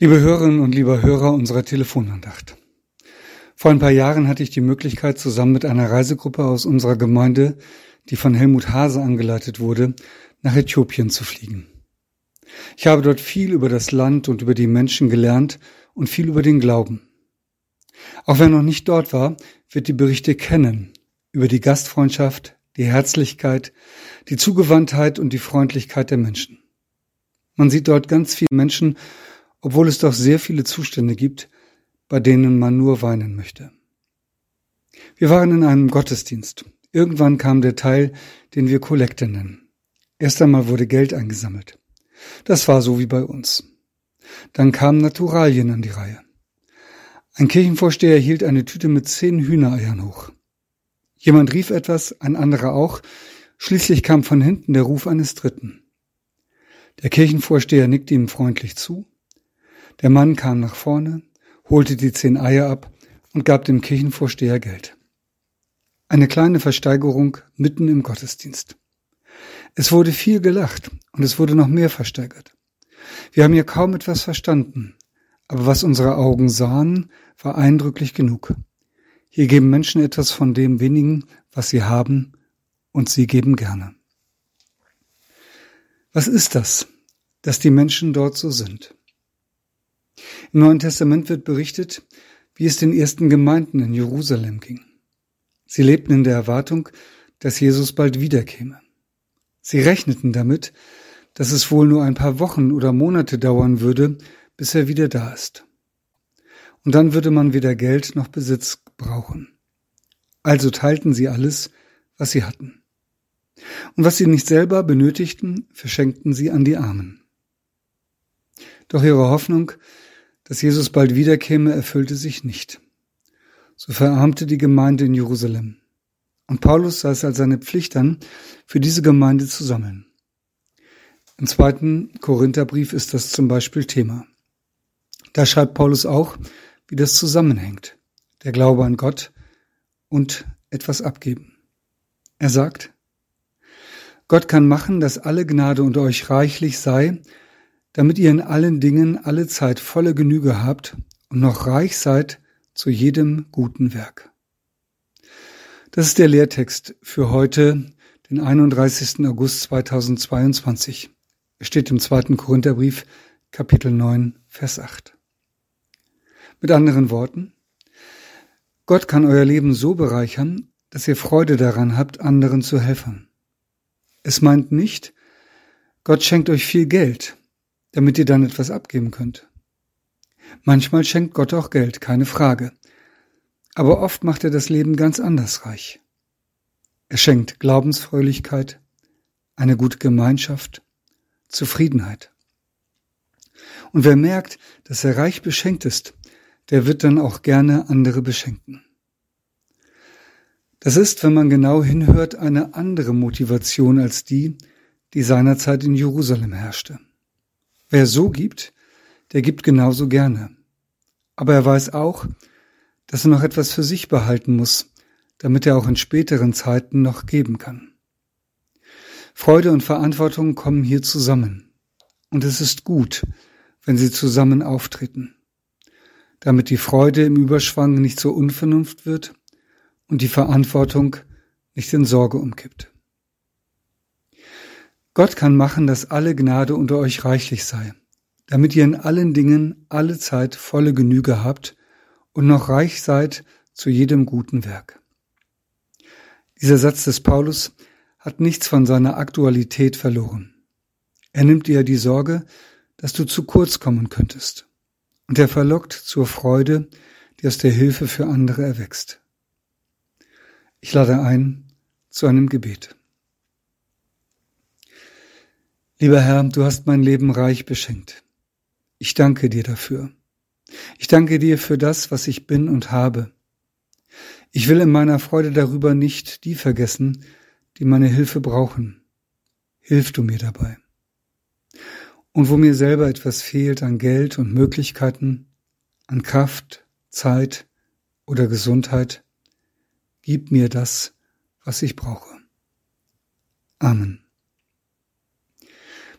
Liebe Hörerinnen und lieber Hörer unserer Telefonandacht. Vor ein paar Jahren hatte ich die Möglichkeit, zusammen mit einer Reisegruppe aus unserer Gemeinde, die von Helmut Hase angeleitet wurde, nach Äthiopien zu fliegen. Ich habe dort viel über das Land und über die Menschen gelernt und viel über den Glauben. Auch wer noch nicht dort war, wird die Berichte kennen über die Gastfreundschaft, die Herzlichkeit, die Zugewandtheit und die Freundlichkeit der Menschen. Man sieht dort ganz viele Menschen, obwohl es doch sehr viele Zustände gibt, bei denen man nur weinen möchte. Wir waren in einem Gottesdienst. Irgendwann kam der Teil, den wir Kollekte nennen. Erst einmal wurde Geld eingesammelt. Das war so wie bei uns. Dann kamen Naturalien an die Reihe. Ein Kirchenvorsteher hielt eine Tüte mit zehn Hühnereiern hoch. Jemand rief etwas, ein anderer auch. Schließlich kam von hinten der Ruf eines Dritten. Der Kirchenvorsteher nickte ihm freundlich zu. Der Mann kam nach vorne, holte die zehn Eier ab und gab dem Kirchenvorsteher Geld. Eine kleine Versteigerung mitten im Gottesdienst. Es wurde viel gelacht und es wurde noch mehr versteigert. Wir haben hier kaum etwas verstanden, aber was unsere Augen sahen, war eindrücklich genug. Hier geben Menschen etwas von dem wenigen, was sie haben, und sie geben gerne. Was ist das, dass die Menschen dort so sind? Im Neuen Testament wird berichtet, wie es den ersten Gemeinden in Jerusalem ging. Sie lebten in der Erwartung, dass Jesus bald wiederkäme. Sie rechneten damit, dass es wohl nur ein paar Wochen oder Monate dauern würde, bis er wieder da ist. Und dann würde man weder Geld noch Besitz brauchen. Also teilten sie alles, was sie hatten. Und was sie nicht selber benötigten, verschenkten sie an die Armen. Doch ihre Hoffnung, dass Jesus bald wiederkäme, erfüllte sich nicht. So verarmte die Gemeinde in Jerusalem. Und Paulus sah es als seine Pflicht an, für diese Gemeinde zu sammeln. Im zweiten Korintherbrief ist das zum Beispiel Thema. Da schreibt Paulus auch, wie das zusammenhängt. Der Glaube an Gott und etwas abgeben. Er sagt, Gott kann machen, dass alle Gnade unter euch reichlich sei, damit ihr in allen Dingen alle Zeit volle Genüge habt und noch reich seid zu jedem guten Werk. Das ist der Lehrtext für heute, den 31. August 2022. Er steht im zweiten Korintherbrief, Kapitel 9, Vers 8. Mit anderen Worten, Gott kann euer Leben so bereichern, dass ihr Freude daran habt, anderen zu helfen. Es meint nicht, Gott schenkt euch viel Geld, damit ihr dann etwas abgeben könnt. Manchmal schenkt Gott auch Geld, keine Frage. Aber oft macht er das Leben ganz anders reich. Er schenkt Glaubensfröhlichkeit, eine gute Gemeinschaft, Zufriedenheit. Und wer merkt, dass er reich beschenkt ist, der wird dann auch gerne andere beschenken. Das ist, wenn man genau hinhört, eine andere Motivation als die, die seinerzeit in Jerusalem herrschte. Wer so gibt, der gibt genauso gerne. Aber er weiß auch, dass er noch etwas für sich behalten muss, damit er auch in späteren Zeiten noch geben kann. Freude und Verantwortung kommen hier zusammen. Und es ist gut, wenn sie zusammen auftreten damit die Freude im Überschwang nicht zur Unvernunft wird und die Verantwortung nicht in Sorge umkippt. Gott kann machen, dass alle Gnade unter euch reichlich sei, damit ihr in allen Dingen alle Zeit volle Genüge habt und noch reich seid zu jedem guten Werk. Dieser Satz des Paulus hat nichts von seiner Aktualität verloren. Er nimmt dir die Sorge, dass du zu kurz kommen könntest und er verlockt zur Freude, die aus der Hilfe für andere erwächst. Ich lade ein zu einem Gebet. Lieber Herr, du hast mein Leben reich beschenkt. Ich danke dir dafür. Ich danke dir für das, was ich bin und habe. Ich will in meiner Freude darüber nicht die vergessen, die meine Hilfe brauchen. Hilf du mir dabei. Und wo mir selber etwas fehlt an Geld und Möglichkeiten, an Kraft, Zeit oder Gesundheit, gib mir das, was ich brauche. Amen.